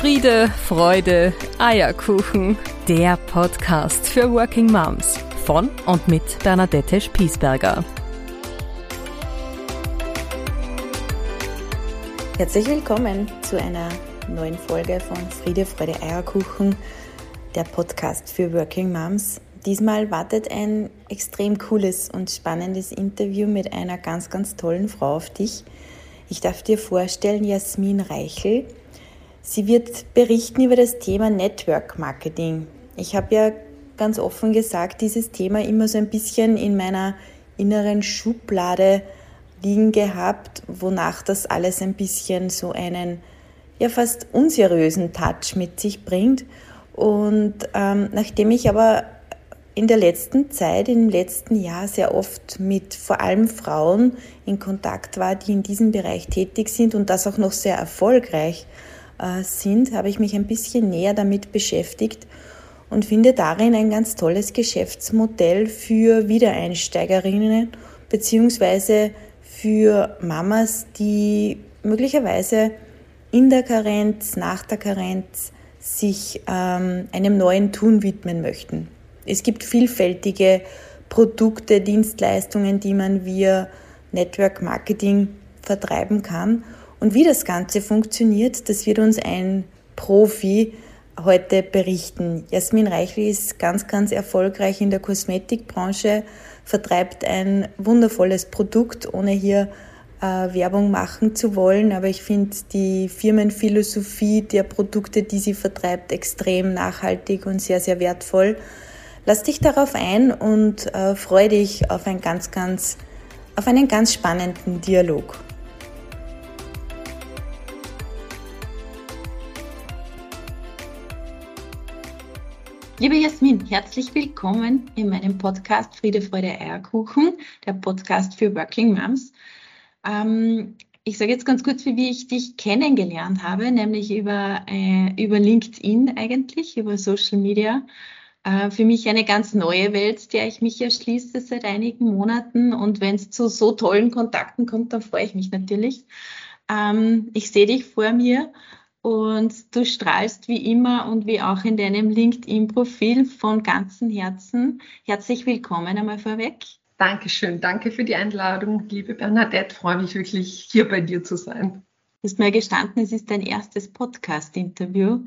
Friede, Freude, Eierkuchen. Der Podcast für Working Moms von und mit Bernadette Spiesberger. Herzlich willkommen zu einer neuen Folge von Friede, Freude, Eierkuchen, der Podcast für Working Moms. Diesmal wartet ein extrem cooles und spannendes Interview mit einer ganz, ganz tollen Frau auf dich. Ich darf dir vorstellen, Jasmin Reichel. Sie wird berichten über das Thema Network Marketing. Ich habe ja ganz offen gesagt, dieses Thema immer so ein bisschen in meiner inneren Schublade liegen gehabt, wonach das alles ein bisschen so einen ja fast unseriösen Touch mit sich bringt. Und ähm, nachdem ich aber in der letzten Zeit, im letzten Jahr sehr oft mit vor allem Frauen in Kontakt war, die in diesem Bereich tätig sind und das auch noch sehr erfolgreich sind, habe ich mich ein bisschen näher damit beschäftigt und finde darin ein ganz tolles Geschäftsmodell für Wiedereinsteigerinnen beziehungsweise für Mamas, die möglicherweise in der Karenz, nach der Karenz sich ähm, einem neuen Tun widmen möchten. Es gibt vielfältige Produkte, Dienstleistungen, die man via Network Marketing vertreiben kann und wie das Ganze funktioniert, das wird uns ein Profi heute berichten. Jasmin Reichel ist ganz, ganz erfolgreich in der Kosmetikbranche, vertreibt ein wundervolles Produkt, ohne hier äh, Werbung machen zu wollen. Aber ich finde die Firmenphilosophie der Produkte, die sie vertreibt, extrem nachhaltig und sehr, sehr wertvoll. Lass dich darauf ein und äh, freue dich auf, ein ganz, ganz, auf einen ganz spannenden Dialog. Liebe Jasmin, herzlich willkommen in meinem Podcast Friede, Freude, Eierkuchen, der Podcast für Working Moms. Ähm, ich sage jetzt ganz kurz, wie ich dich kennengelernt habe, nämlich über, äh, über LinkedIn eigentlich, über Social Media. Äh, für mich eine ganz neue Welt, der ich mich erschließe seit einigen Monaten. Und wenn es zu so tollen Kontakten kommt, dann freue ich mich natürlich. Ähm, ich sehe dich vor mir und du strahlst wie immer und wie auch in deinem LinkedIn-Profil von ganzem Herzen. Herzlich willkommen einmal vorweg. Dankeschön, danke für die Einladung, liebe Bernadette. Freue mich wirklich, hier bei dir zu sein. Du hast mir gestanden, es ist dein erstes Podcast-Interview.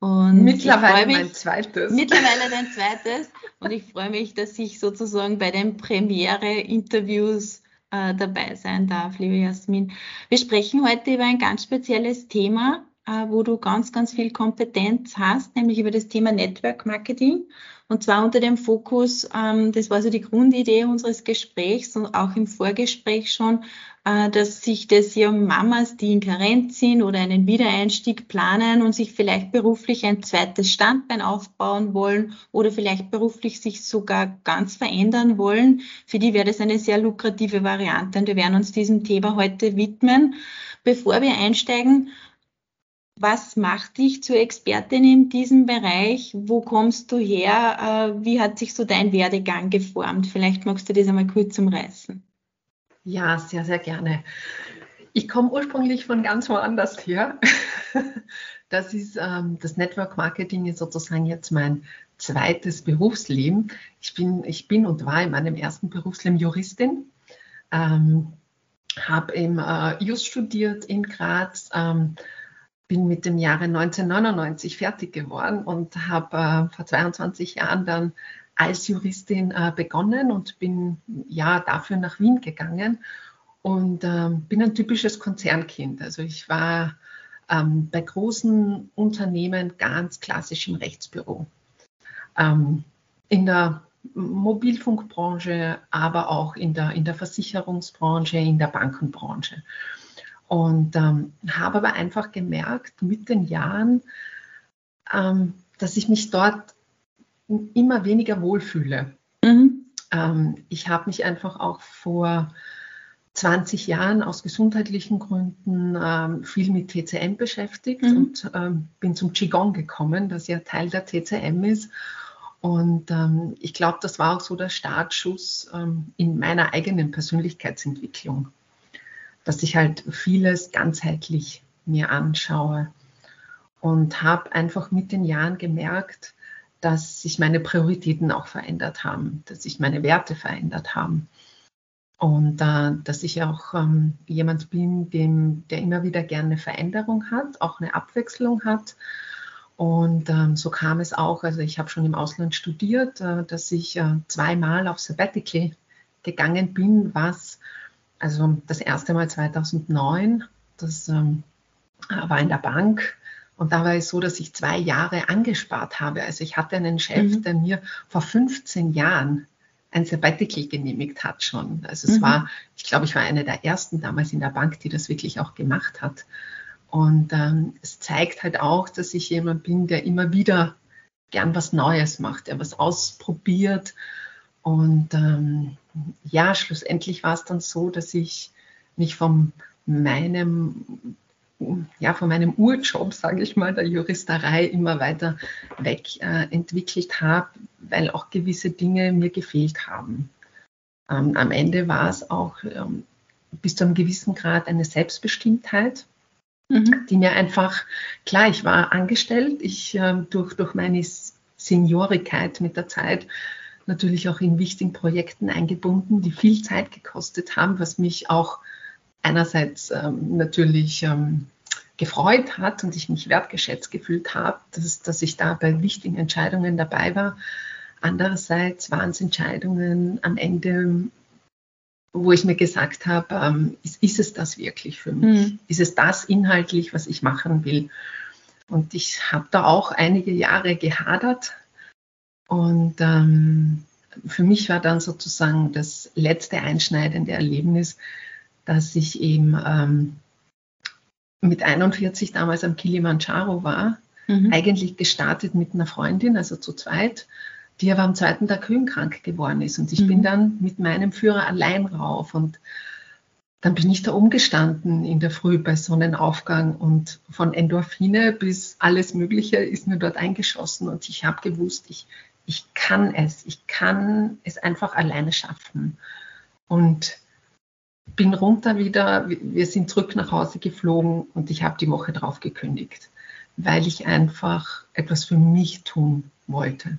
mittlerweile mich, mein zweites. Mittlerweile dein zweites. Und ich freue mich, dass ich sozusagen bei den Premiere-Interviews äh, dabei sein darf, liebe Jasmin. Wir sprechen heute über ein ganz spezielles Thema, wo du ganz, ganz viel Kompetenz hast, nämlich über das Thema Network Marketing. Und zwar unter dem Fokus, ähm, das war so die Grundidee unseres Gesprächs und auch im Vorgespräch schon, äh, dass sich das ja Mamas, die in Karenz sind oder einen Wiedereinstieg planen und sich vielleicht beruflich ein zweites Standbein aufbauen wollen oder vielleicht beruflich sich sogar ganz verändern wollen, für die wäre das eine sehr lukrative Variante. Und wir werden uns diesem Thema heute widmen. Bevor wir einsteigen, was macht dich zur Expertin in diesem Bereich? Wo kommst du her? Äh, wie hat sich so dein Werdegang geformt? Vielleicht magst du das einmal kurz umreißen. Ja, sehr, sehr gerne. Ich komme ursprünglich von ganz woanders her. Das ist ähm, das Network Marketing ist sozusagen jetzt mein zweites Berufsleben. Ich bin, ich bin und war in meinem ersten Berufsleben Juristin. Ähm, habe im äh, Just studiert in Graz, ähm, bin mit dem Jahre 1999 fertig geworden und habe äh, vor 22 Jahren dann als Juristin äh, begonnen und bin ja dafür nach Wien gegangen und äh, bin ein typisches Konzernkind. Also ich war ähm, bei großen Unternehmen ganz klassisch im Rechtsbüro. Ähm, in der Mobilfunkbranche, aber auch in der, in der Versicherungsbranche, in der Bankenbranche. Und ähm, habe aber einfach gemerkt mit den Jahren, ähm, dass ich mich dort immer weniger wohlfühle. Mhm. Ähm, ich habe mich einfach auch vor 20 Jahren aus gesundheitlichen Gründen ähm, viel mit TCM beschäftigt mhm. und ähm, bin zum Qigong gekommen, das ja Teil der TCM ist. Und ähm, ich glaube, das war auch so der Startschuss ähm, in meiner eigenen Persönlichkeitsentwicklung dass ich halt vieles ganzheitlich mir anschaue. und habe einfach mit den Jahren gemerkt, dass sich meine Prioritäten auch verändert haben, dass sich meine Werte verändert haben. Und äh, dass ich auch ähm, jemand bin, dem, der immer wieder gerne Veränderung hat, auch eine Abwechslung hat. Und ähm, so kam es auch, also ich habe schon im Ausland studiert, äh, dass ich äh, zweimal auf Sabbatical gegangen bin, was, also das erste Mal 2009, das ähm, war in der Bank. Und da war es so, dass ich zwei Jahre angespart habe. Also ich hatte einen Chef, mhm. der mir vor 15 Jahren ein Sabbatical genehmigt hat schon. Also es mhm. war, ich glaube, ich war eine der ersten damals in der Bank, die das wirklich auch gemacht hat. Und ähm, es zeigt halt auch, dass ich jemand bin, der immer wieder gern was Neues macht, der was ausprobiert. Und ähm, ja, schlussendlich war es dann so, dass ich mich von meinem ja, von meinem Urjob, sage ich mal, der Juristerei immer weiter weg äh, entwickelt habe, weil auch gewisse Dinge mir gefehlt haben. Ähm, am Ende war es auch ähm, bis zu einem gewissen Grad eine Selbstbestimmtheit, mhm. die mir einfach, klar, ich war angestellt, ich äh, durch, durch meine Seniorigkeit mit der Zeit natürlich auch in wichtigen Projekten eingebunden, die viel Zeit gekostet haben, was mich auch einerseits ähm, natürlich ähm, gefreut hat und ich mich wertgeschätzt gefühlt habe, dass, dass ich da bei wichtigen Entscheidungen dabei war. Andererseits waren es Entscheidungen am Ende, wo ich mir gesagt habe, ähm, ist, ist, es das wirklich für mich? Mhm. Ist es das inhaltlich, was ich machen will? Und ich habe da auch einige Jahre gehadert. Und ähm, für mich war dann sozusagen das letzte einschneidende Erlebnis, dass ich eben ähm, mit 41 damals am Kilimanjaro war, mhm. eigentlich gestartet mit einer Freundin, also zu zweit, die aber am zweiten Tag höhenkrank geworden ist. Und ich mhm. bin dann mit meinem Führer allein rauf und dann bin ich da umgestanden in der Früh bei Sonnenaufgang und von Endorphine bis alles Mögliche ist mir dort eingeschossen und ich habe gewusst, ich, ich kann es, ich kann es einfach alleine schaffen. Und bin runter wieder, wir sind zurück nach Hause geflogen und ich habe die Woche drauf gekündigt, weil ich einfach etwas für mich tun wollte.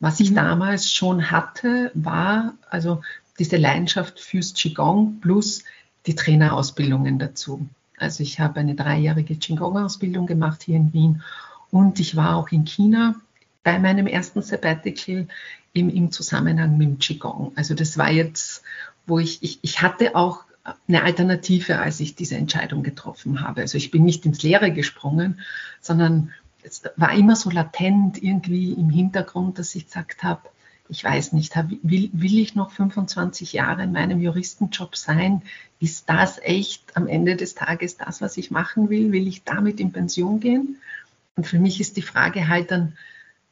Was ich mhm. damals schon hatte, war also diese Leidenschaft fürs Qigong plus die Trainerausbildungen dazu. Also ich habe eine dreijährige Qigong-Ausbildung gemacht hier in Wien und ich war auch in China bei meinem ersten Sabbatical im, im Zusammenhang mit dem Qigong. Also das war jetzt wo ich, ich, ich hatte auch eine Alternative, als ich diese Entscheidung getroffen habe. Also ich bin nicht ins Leere gesprungen, sondern es war immer so latent irgendwie im Hintergrund, dass ich gesagt habe, ich weiß nicht, will, will ich noch 25 Jahre in meinem Juristenjob sein? Ist das echt am Ende des Tages das, was ich machen will? Will ich damit in Pension gehen? Und für mich ist die Frage halt dann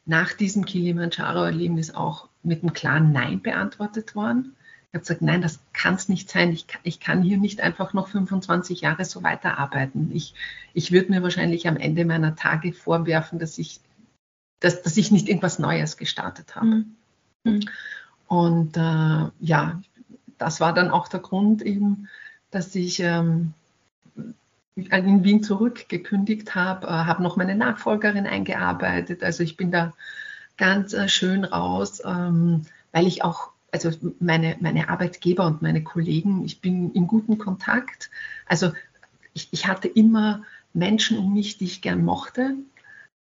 nach diesem Kilimanjaro-Erlebnis auch mit einem klaren Nein beantwortet worden. Ich habe gesagt, nein, das kann es nicht sein. Ich, ich, kann hier nicht einfach noch 25 Jahre so weiterarbeiten. Ich, ich würde mir wahrscheinlich am Ende meiner Tage vorwerfen, dass ich, dass, dass ich nicht irgendwas Neues gestartet habe. Mhm. mhm. Und äh, ja, das war dann auch der Grund eben, dass ich ähm, in Wien zurückgekündigt habe, äh, habe noch meine Nachfolgerin eingearbeitet. Also ich bin da ganz äh, schön raus, ähm, weil ich auch also meine, meine Arbeitgeber und meine Kollegen, ich bin in gutem Kontakt. Also ich, ich hatte immer Menschen um mich, die ich gern mochte,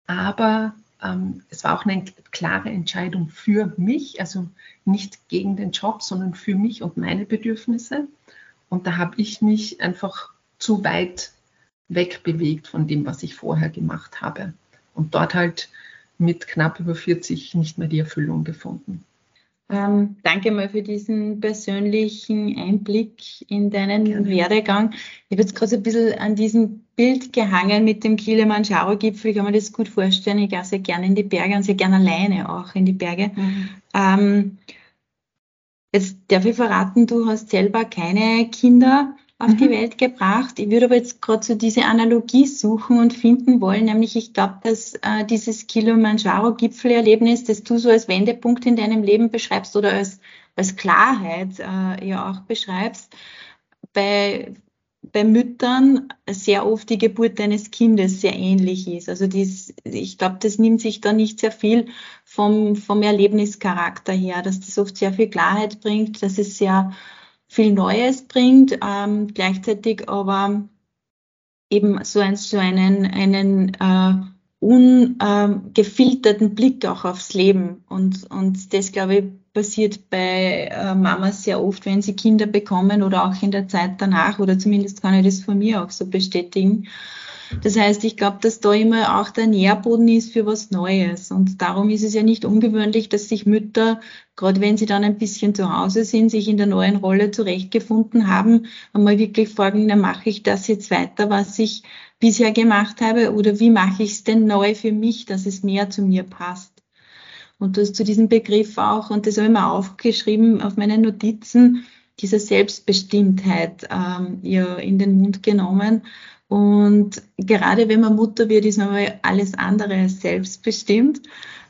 aber ähm, es war auch eine klare Entscheidung für mich, also nicht gegen den Job, sondern für mich und meine Bedürfnisse. Und da habe ich mich einfach zu weit wegbewegt von dem, was ich vorher gemacht habe. Und dort halt mit knapp über 40 nicht mehr die Erfüllung gefunden. Ähm, danke mal für diesen persönlichen Einblick in deinen Gerne. Werdegang. Ich habe jetzt gerade ein bisschen an diesem Bild gehangen mit dem Kilimanjaro-Gipfel. Ich kann mir das gut vorstellen. Ich gehe sehr gerne in die Berge und sehr gerne alleine auch in die Berge. Mhm. Ähm, jetzt darf ich verraten, du hast selber keine Kinder auf mhm. die Welt gebracht. Ich würde aber jetzt gerade so diese Analogie suchen und finden wollen, nämlich ich glaube, dass äh, dieses Kilimanjaro-Gipfelerlebnis, das du so als Wendepunkt in deinem Leben beschreibst oder als, als Klarheit äh, ja auch beschreibst, bei bei Müttern sehr oft die Geburt eines Kindes sehr ähnlich ist. Also dies, ich glaube, das nimmt sich da nicht sehr viel vom, vom Erlebnischarakter her, dass das oft sehr viel Klarheit bringt, dass es sehr viel Neues bringt, ähm, gleichzeitig aber eben so, ein, so einen, einen äh, ungefilterten Blick auch aufs Leben. Und, und das, glaube ich, passiert bei äh, Mamas sehr oft, wenn sie Kinder bekommen oder auch in der Zeit danach, oder zumindest kann ich das von mir auch so bestätigen. Das heißt, ich glaube, dass da immer auch der Nährboden ist für was Neues. Und darum ist es ja nicht ungewöhnlich, dass sich Mütter, gerade wenn sie dann ein bisschen zu Hause sind, sich in der neuen Rolle zurechtgefunden haben, einmal wirklich fragen, na, mache ich das jetzt weiter, was ich bisher gemacht habe, oder wie mache ich es denn neu für mich, dass es mehr zu mir passt? Und du hast zu diesem Begriff auch, und das habe ich mir aufgeschrieben auf meine Notizen, dieser Selbstbestimmtheit ähm, ja in den Mund genommen. Und gerade wenn man Mutter wird, ist man alles andere selbstbestimmt.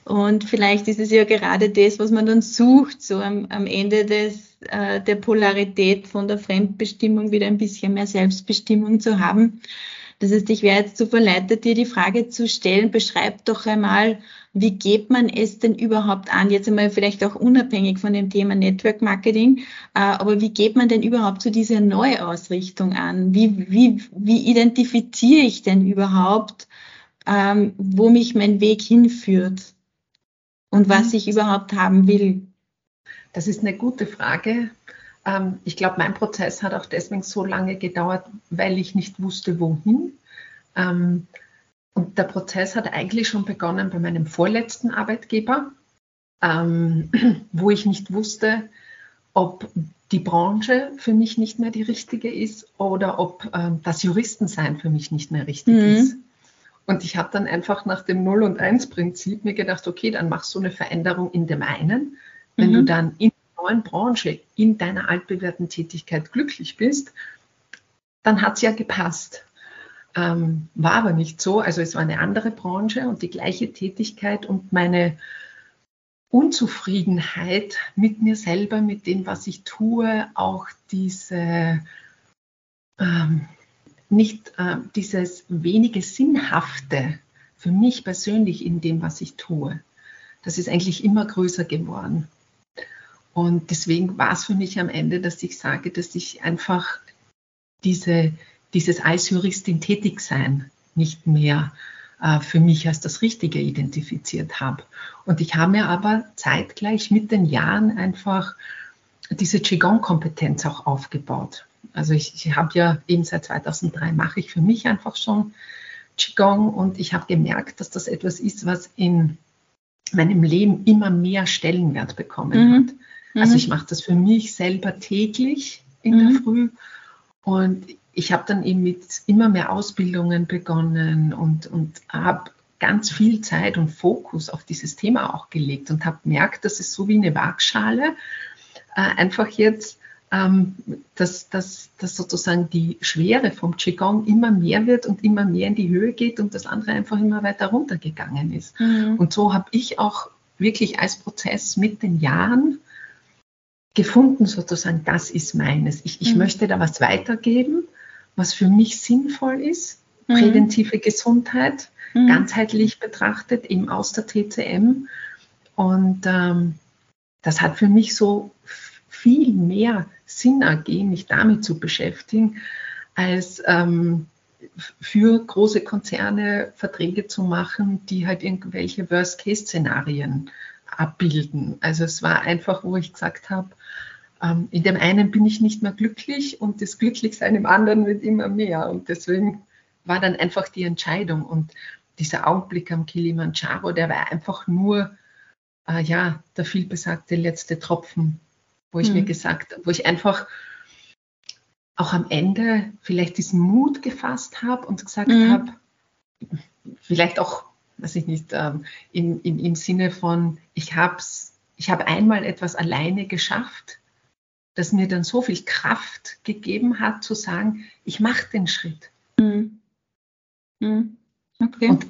Und vielleicht ist es ja gerade das, was man dann sucht, so am, am Ende des, äh, der Polarität von der Fremdbestimmung wieder ein bisschen mehr Selbstbestimmung zu haben. Das heißt, ich wäre jetzt so verleitet, dir die Frage zu stellen, beschreib doch einmal, wie geht man es denn überhaupt an? Jetzt einmal vielleicht auch unabhängig von dem Thema Network Marketing, äh, aber wie geht man denn überhaupt zu dieser Neuausrichtung an? Wie, wie, wie identifiziere ich denn überhaupt, ähm, wo mich mein Weg hinführt und was mhm. ich überhaupt haben will? Das ist eine gute Frage. Ähm, ich glaube, mein Prozess hat auch deswegen so lange gedauert, weil ich nicht wusste, wohin. Ähm, und der Prozess hat eigentlich schon begonnen bei meinem vorletzten Arbeitgeber, ähm, wo ich nicht wusste, ob die Branche für mich nicht mehr die richtige ist oder ob das Juristensein für mich nicht mehr richtig mhm. ist. Und ich habe dann einfach nach dem Null- und Eins-Prinzip mir gedacht, okay, dann machst du eine Veränderung in dem einen. Wenn mhm. du dann in neuen Branche in deiner altbewährten Tätigkeit glücklich bist, dann hat es ja gepasst. Ähm, war aber nicht so. Also es war eine andere Branche und die gleiche Tätigkeit und meine Unzufriedenheit mit mir selber, mit dem, was ich tue, auch diese ähm, nicht äh, dieses wenige Sinnhafte für mich persönlich in dem, was ich tue. Das ist eigentlich immer größer geworden. Und deswegen war es für mich am Ende, dass ich sage, dass ich einfach diese, dieses als Juristin tätig sein nicht mehr äh, für mich als das Richtige identifiziert habe. Und ich habe mir aber zeitgleich mit den Jahren einfach diese Qigong-Kompetenz auch aufgebaut. Also ich, ich habe ja eben seit 2003 mache ich für mich einfach schon Qigong und ich habe gemerkt, dass das etwas ist, was in meinem Leben immer mehr Stellenwert bekommen mhm. hat. Also ich mhm. mache das für mich selber täglich in mhm. der Früh und ich habe dann eben mit immer mehr Ausbildungen begonnen und, und habe ganz viel Zeit und Fokus auf dieses Thema auch gelegt und habe gemerkt, dass es so wie eine Waagschale äh, einfach jetzt, ähm, dass, dass, dass sozusagen die Schwere vom Qigong immer mehr wird und immer mehr in die Höhe geht und das andere einfach immer weiter runtergegangen ist. Mhm. Und so habe ich auch wirklich als Prozess mit den Jahren gefunden, sozusagen, das ist meines. Ich, ich mhm. möchte da was weitergeben, was für mich sinnvoll ist. Mhm. Präventive Gesundheit, mhm. ganzheitlich betrachtet, eben aus der TCM. Und ähm, das hat für mich so viel mehr Sinn ergeben, mich damit zu beschäftigen, als ähm, für große Konzerne Verträge zu machen, die halt irgendwelche Worst-Case-Szenarien abbilden. Also es war einfach, wo ich gesagt habe, ähm, in dem einen bin ich nicht mehr glücklich und das Glücklichsein im anderen wird immer mehr. Und deswegen war dann einfach die Entscheidung. Und dieser Augenblick am Kilimanjaro, der war einfach nur, äh, ja, der vielbesagte letzte Tropfen, wo ich mhm. mir gesagt, wo ich einfach auch am Ende vielleicht diesen Mut gefasst habe und gesagt mhm. habe, vielleicht auch weiß ich nicht, ähm, im, im, im Sinne von, ich habe ich hab einmal etwas alleine geschafft, das mir dann so viel Kraft gegeben hat, zu sagen, ich mache den Schritt. Mhm. Mhm. Okay. Und,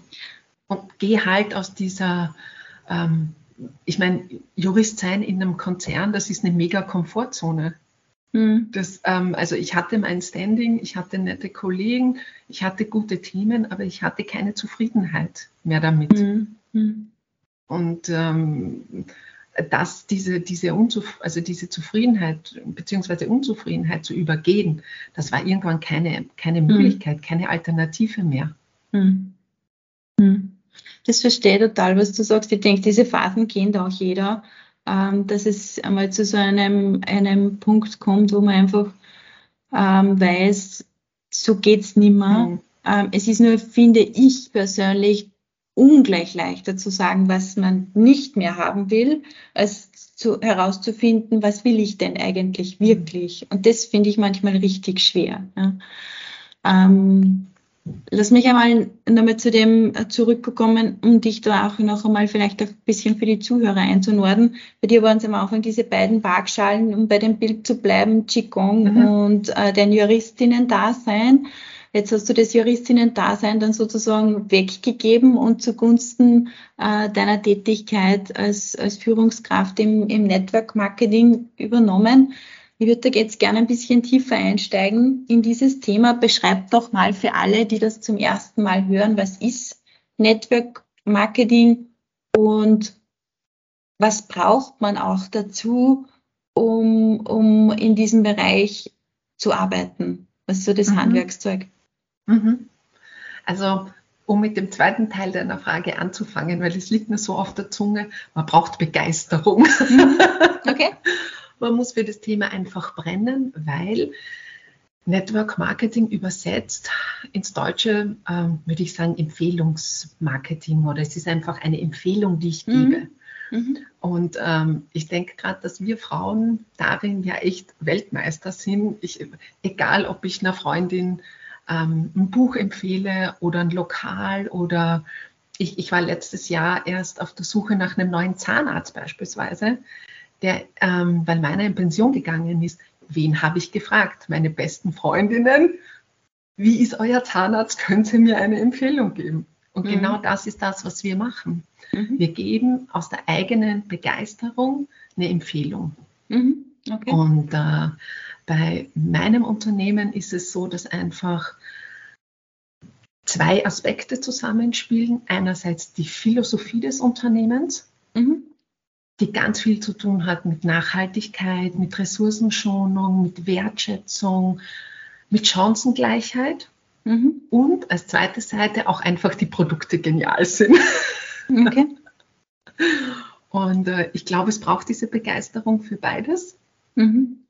und gehe halt aus dieser, ähm, ich meine, Jurist sein in einem Konzern, das ist eine mega Komfortzone. Mhm. Das, ähm, also ich hatte mein Standing, ich hatte nette Kollegen, ich hatte gute Themen, aber ich hatte keine Zufriedenheit mehr damit. Mhm. Und ähm, dass diese, diese, Unzuf also diese Zufriedenheit bzw. Unzufriedenheit zu übergehen, das war irgendwann keine, keine mhm. Möglichkeit, mhm. keine Alternative mehr. Mhm. Das verstehe ich total, was du sagst. Ich denke, diese Phasen kennt auch jeder ähm, dass es einmal zu so einem, einem Punkt kommt, wo man einfach ähm, weiß, so geht's nimmer. Mhm. Ähm, es ist nur, finde ich persönlich, ungleich leichter zu sagen, was man nicht mehr haben will, als zu, herauszufinden, was will ich denn eigentlich wirklich. Und das finde ich manchmal richtig schwer. Ja. Ähm, Lass mich einmal nochmal zu dem äh, zurückkommen, um dich da auch noch einmal vielleicht ein bisschen für die Zuhörer einzunorden. Bei dir waren es am Anfang diese beiden Waagschalen, um bei dem Bild zu bleiben, Qigong mhm. und äh, dein Juristinnen-Dasein. Jetzt hast du das Juristinnen-Dasein dann sozusagen weggegeben und zugunsten äh, deiner Tätigkeit als, als Führungskraft im, im Network-Marketing übernommen. Ich würde da jetzt gerne ein bisschen tiefer einsteigen in dieses Thema. Beschreibt doch mal für alle, die das zum ersten Mal hören, was ist Network Marketing und was braucht man auch dazu, um, um in diesem Bereich zu arbeiten? Was ist so das mhm. Handwerkszeug? Mhm. Also um mit dem zweiten Teil deiner Frage anzufangen, weil es liegt mir so auf der Zunge, man braucht Begeisterung. Mhm. Okay. Man muss für das Thema einfach brennen, weil Network Marketing übersetzt ins Deutsche, äh, würde ich sagen, Empfehlungsmarketing oder es ist einfach eine Empfehlung, die ich mhm. gebe. Mhm. Und ähm, ich denke gerade, dass wir Frauen darin ja echt Weltmeister sind. Ich, egal, ob ich einer Freundin ähm, ein Buch empfehle oder ein Lokal oder ich, ich war letztes Jahr erst auf der Suche nach einem neuen Zahnarzt beispielsweise der, ähm, weil meiner in Pension gegangen ist, wen habe ich gefragt? Meine besten Freundinnen. Wie ist euer Zahnarzt? Können Sie mir eine Empfehlung geben? Und mhm. genau das ist das, was wir machen. Mhm. Wir geben aus der eigenen Begeisterung eine Empfehlung. Mhm. Okay. Und äh, bei meinem Unternehmen ist es so, dass einfach zwei Aspekte zusammenspielen. Einerseits die Philosophie des Unternehmens. Mhm die ganz viel zu tun hat mit Nachhaltigkeit, mit Ressourcenschonung, mit Wertschätzung, mit Chancengleichheit. Mhm. Und als zweite Seite auch einfach die Produkte genial sind. Okay. Und äh, ich glaube, es braucht diese Begeisterung für beides, mhm.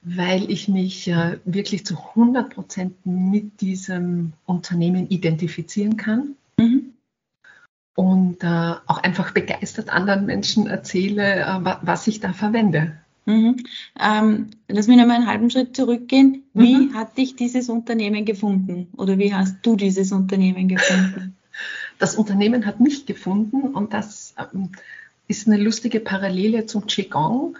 weil ich mich äh, wirklich zu 100 Prozent mit diesem Unternehmen identifizieren kann. Mhm und äh, auch einfach begeistert anderen Menschen erzähle, äh, was ich da verwende. Mhm. Ähm, lass mich nochmal einen halben Schritt zurückgehen. Wie mhm. hat dich dieses Unternehmen gefunden oder wie hast du dieses Unternehmen gefunden? Das Unternehmen hat mich gefunden und das ähm, ist eine lustige Parallele zum Qigong.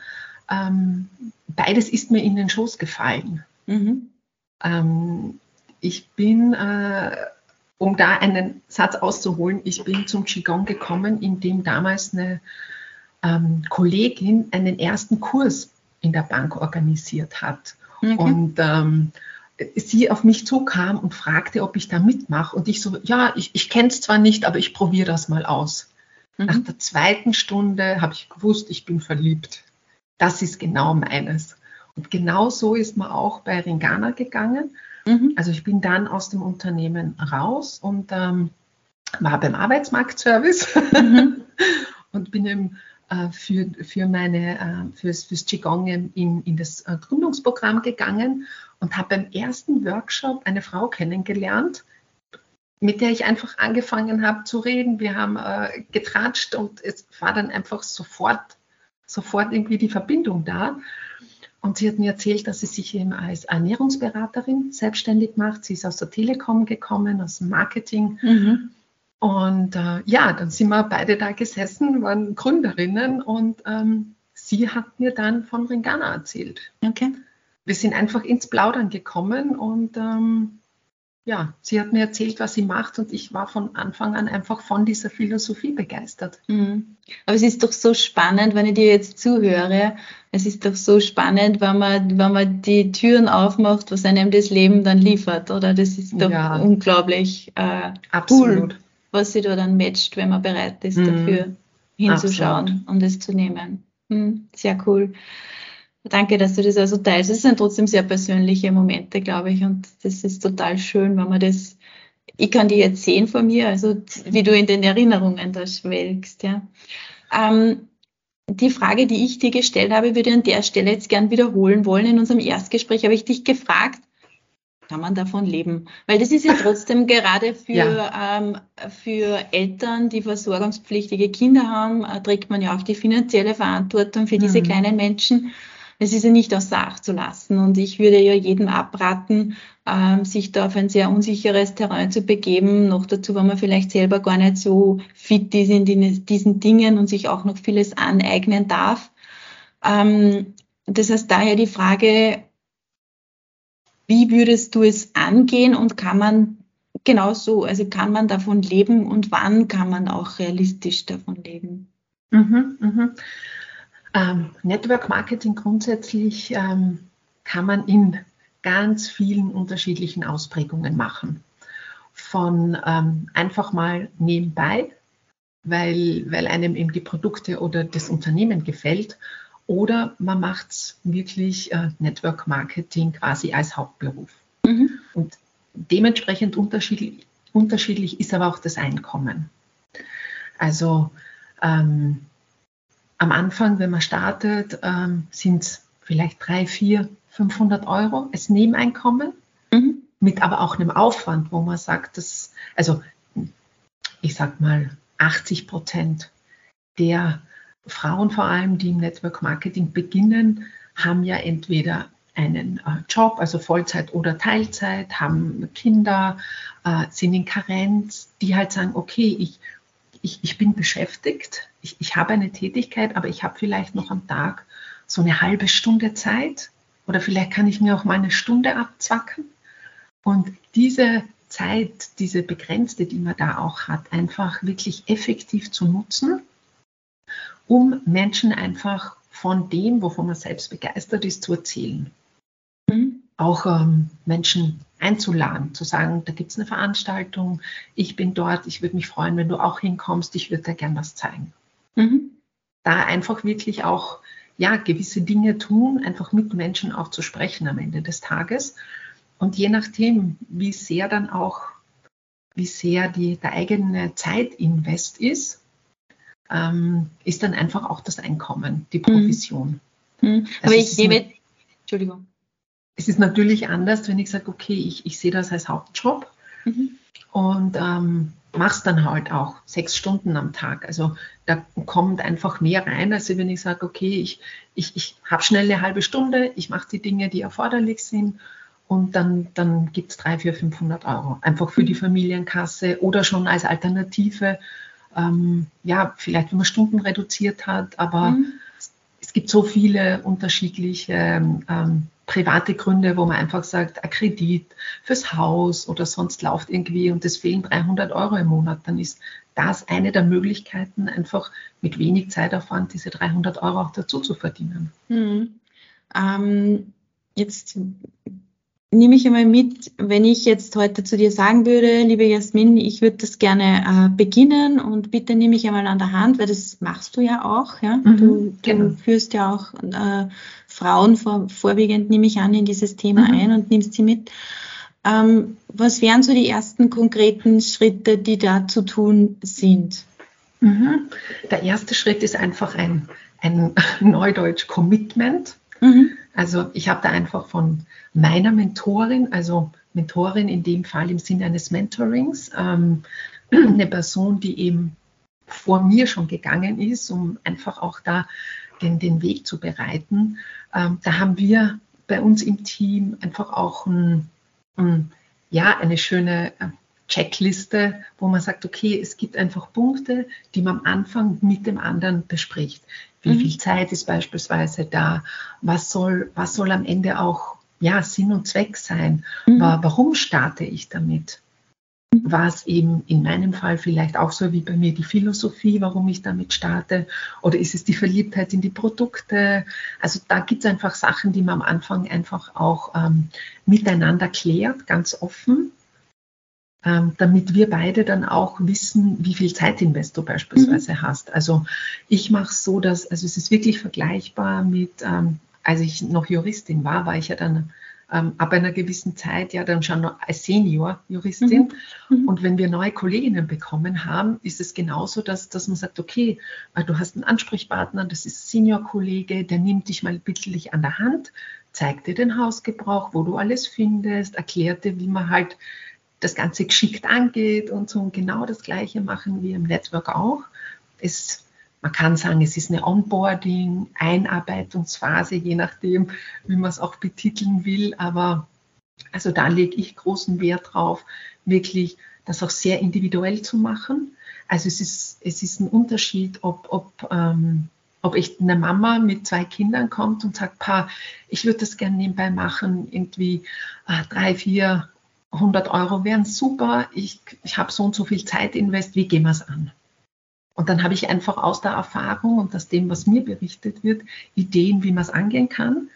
Ähm, beides ist mir in den Schoß gefallen. Mhm. Ähm, ich bin äh, um da einen Satz auszuholen, ich bin zum Qigong gekommen, in dem damals eine ähm, Kollegin einen ersten Kurs in der Bank organisiert hat. Okay. Und ähm, sie auf mich zukam und fragte, ob ich da mitmache. Und ich so, ja, ich, ich kenne es zwar nicht, aber ich probiere das mal aus. Mhm. Nach der zweiten Stunde habe ich gewusst, ich bin verliebt. Das ist genau meines. Und genau so ist man auch bei Ringana gegangen. Mhm. Also ich bin dann aus dem Unternehmen raus und ähm, war beim Arbeitsmarktservice mhm. und bin eben äh, für, für meine, äh, fürs, fürs Qigong in, in das äh, Gründungsprogramm gegangen und habe beim ersten Workshop eine Frau kennengelernt, mit der ich einfach angefangen habe zu reden. Wir haben äh, getratscht und es war dann einfach sofort, sofort irgendwie die Verbindung da. Und sie hat mir erzählt, dass sie sich eben als Ernährungsberaterin selbstständig macht. Sie ist aus der Telekom gekommen, aus dem Marketing. Mhm. Und äh, ja, dann sind wir beide da gesessen, waren Gründerinnen und ähm, sie hat mir dann von Ringana erzählt. Okay. Wir sind einfach ins Plaudern gekommen und ähm, ja, sie hat mir erzählt, was sie macht und ich war von Anfang an einfach von dieser Philosophie begeistert. Mhm. Aber es ist doch so spannend, wenn ich dir jetzt zuhöre. Es ist doch so spannend, wenn man, wenn man die Türen aufmacht, was einem das Leben dann liefert, oder? Das ist doch ja. unglaublich äh, Absolut. cool, was sie da dann matcht, wenn man bereit ist, mhm. dafür hinzuschauen Absolut. und es zu nehmen. Mhm. Sehr cool. Danke, dass du das also teilst. Es sind trotzdem sehr persönliche Momente, glaube ich. Und das ist total schön, wenn man das, ich kann die jetzt sehen von mir, also wie du in den Erinnerungen da schwelgst, ja. Ähm, die Frage, die ich dir gestellt habe, würde ich an der Stelle jetzt gern wiederholen wollen. In unserem Erstgespräch habe ich dich gefragt, kann man davon leben? Weil das ist ja trotzdem gerade für, ja. ähm, für Eltern, die versorgungspflichtige Kinder haben, äh, trägt man ja auch die finanzielle Verantwortung für diese mhm. kleinen Menschen es ist ja nicht außer Acht zu lassen. Und ich würde ja jedem abraten, ähm, sich da auf ein sehr unsicheres Terrain zu begeben. Noch dazu, wenn man vielleicht selber gar nicht so fit ist in diesen Dingen und sich auch noch vieles aneignen darf. Ähm, das heißt daher die Frage, wie würdest du es angehen und kann man genauso, also kann man davon leben und wann kann man auch realistisch davon leben? Mhm, mhm. Ähm, Network Marketing grundsätzlich ähm, kann man in ganz vielen unterschiedlichen Ausprägungen machen. Von ähm, einfach mal nebenbei, weil, weil einem eben die Produkte oder das Unternehmen gefällt, oder man macht es wirklich äh, Network Marketing quasi als Hauptberuf. Mhm. Und dementsprechend unterschiedlich, unterschiedlich ist aber auch das Einkommen. Also ähm, am Anfang, wenn man startet, ähm, sind es vielleicht 3, 4, 500 Euro als Nebeneinkommen, mhm. mit aber auch einem Aufwand, wo man sagt, dass, also ich sag mal, 80 Prozent der Frauen vor allem, die im Network Marketing beginnen, haben ja entweder einen äh, Job, also Vollzeit oder Teilzeit, haben Kinder, äh, sind in Karenz, die halt sagen, okay, ich ich, ich bin beschäftigt, ich, ich habe eine Tätigkeit, aber ich habe vielleicht noch am Tag so eine halbe Stunde Zeit oder vielleicht kann ich mir auch mal eine Stunde abzwacken. Und diese Zeit, diese begrenzte, die man da auch hat, einfach wirklich effektiv zu nutzen, um Menschen einfach von dem, wovon man selbst begeistert ist, zu erzählen. Mhm. Auch ähm, Menschen einzuladen, zu sagen, da gibt es eine Veranstaltung, ich bin dort, ich würde mich freuen, wenn du auch hinkommst, ich würde dir gern was zeigen. Mhm. Da einfach wirklich auch ja, gewisse Dinge tun, einfach mit Menschen auch zu sprechen am Ende des Tages. Und je nachdem, wie sehr dann auch, wie sehr die, der eigene Zeitinvest ist, ähm, ist dann einfach auch das Einkommen, die mhm. Provision. Mhm. Aber ich nehme, Entschuldigung es ist natürlich anders, wenn ich sage, okay, ich, ich sehe das als Hauptjob mhm. Und ähm, mache es dann halt auch sechs Stunden am Tag. Also da kommt einfach mehr rein, als wenn ich sage, okay, ich, ich, ich habe schnell eine halbe Stunde, ich mache die Dinge, die erforderlich sind und dann, dann gibt es 300, 400, 500 Euro. Einfach für die Familienkasse oder schon als Alternative. Ähm, ja, vielleicht wenn man Stunden reduziert hat, aber mhm. es gibt so viele unterschiedliche ähm, private Gründe, wo man einfach sagt, ein Kredit fürs Haus oder sonst läuft irgendwie und es fehlen 300 Euro im Monat, dann ist das eine der Möglichkeiten, einfach mit wenig Zeitaufwand diese 300 Euro auch dazu zu verdienen. Hm. Ähm, jetzt nehme ich einmal mit, wenn ich jetzt heute zu dir sagen würde, liebe Jasmin, ich würde das gerne äh, beginnen und bitte nehme ich einmal an der Hand, weil das machst du ja auch. Ja? Mhm, du, genau. du, führst ja auch äh, Frauen vor, vorwiegend, nehme ich an, in dieses Thema mhm. ein und nimmst sie mit. Ähm, was wären so die ersten konkreten Schritte, die da zu tun sind? Mhm. Der erste Schritt ist einfach ein, ein Neudeutsch Commitment. Mhm. Also ich habe da einfach von meiner Mentorin, also Mentorin in dem Fall im Sinne eines Mentorings, ähm, eine Person, die eben vor mir schon gegangen ist, um einfach auch da den, den Weg zu bereiten. Ähm, da haben wir bei uns im Team einfach auch ein, ein, ja, eine schöne äh, Checkliste, wo man sagt, okay, es gibt einfach Punkte, die man am Anfang mit dem anderen bespricht. Wie mhm. viel Zeit ist beispielsweise da? Was soll, was soll am Ende auch ja, Sinn und Zweck sein? Mhm. Warum starte ich damit? war es eben in meinem Fall vielleicht auch so wie bei mir die Philosophie, warum ich damit starte? Oder ist es die Verliebtheit in die Produkte? Also da gibt es einfach Sachen, die man am Anfang einfach auch ähm, miteinander klärt, ganz offen, damit wir beide dann auch wissen, wie viel Zeitinvest du beispielsweise mhm. hast. Also ich mache es so, dass, also es ist wirklich vergleichbar mit, ähm, als ich noch Juristin war, war ich ja dann ähm, ab einer gewissen Zeit ja dann schon als Senior-Juristin. Mhm. mhm. Und wenn wir neue Kolleginnen bekommen haben, ist es genauso, dass, dass man sagt, okay, äh, du hast einen Ansprechpartner, das ist Senior-Kollege, der nimmt dich mal bittlich an der Hand, zeigt dir den Hausgebrauch, wo du alles findest, erklärt dir, wie man halt das Ganze geschickt angeht und so. Und genau das Gleiche machen wir im Network auch. Es man kann sagen, es ist eine Onboarding, Einarbeitungsphase, je nachdem, wie man es auch betiteln will. Aber also da lege ich großen Wert drauf, wirklich das auch sehr individuell zu machen. Also es ist, es ist ein Unterschied, ob, ob, ähm, ob echt eine Mama mit zwei Kindern kommt und sagt, Pa, ich würde das gerne nebenbei machen, irgendwie äh, drei, vier, hundert Euro wären super, ich, ich habe so und so viel Zeit invest, wie gehen wir es an? Und dann habe ich einfach aus der Erfahrung und aus dem, was mir berichtet wird, Ideen, wie man es angehen kann.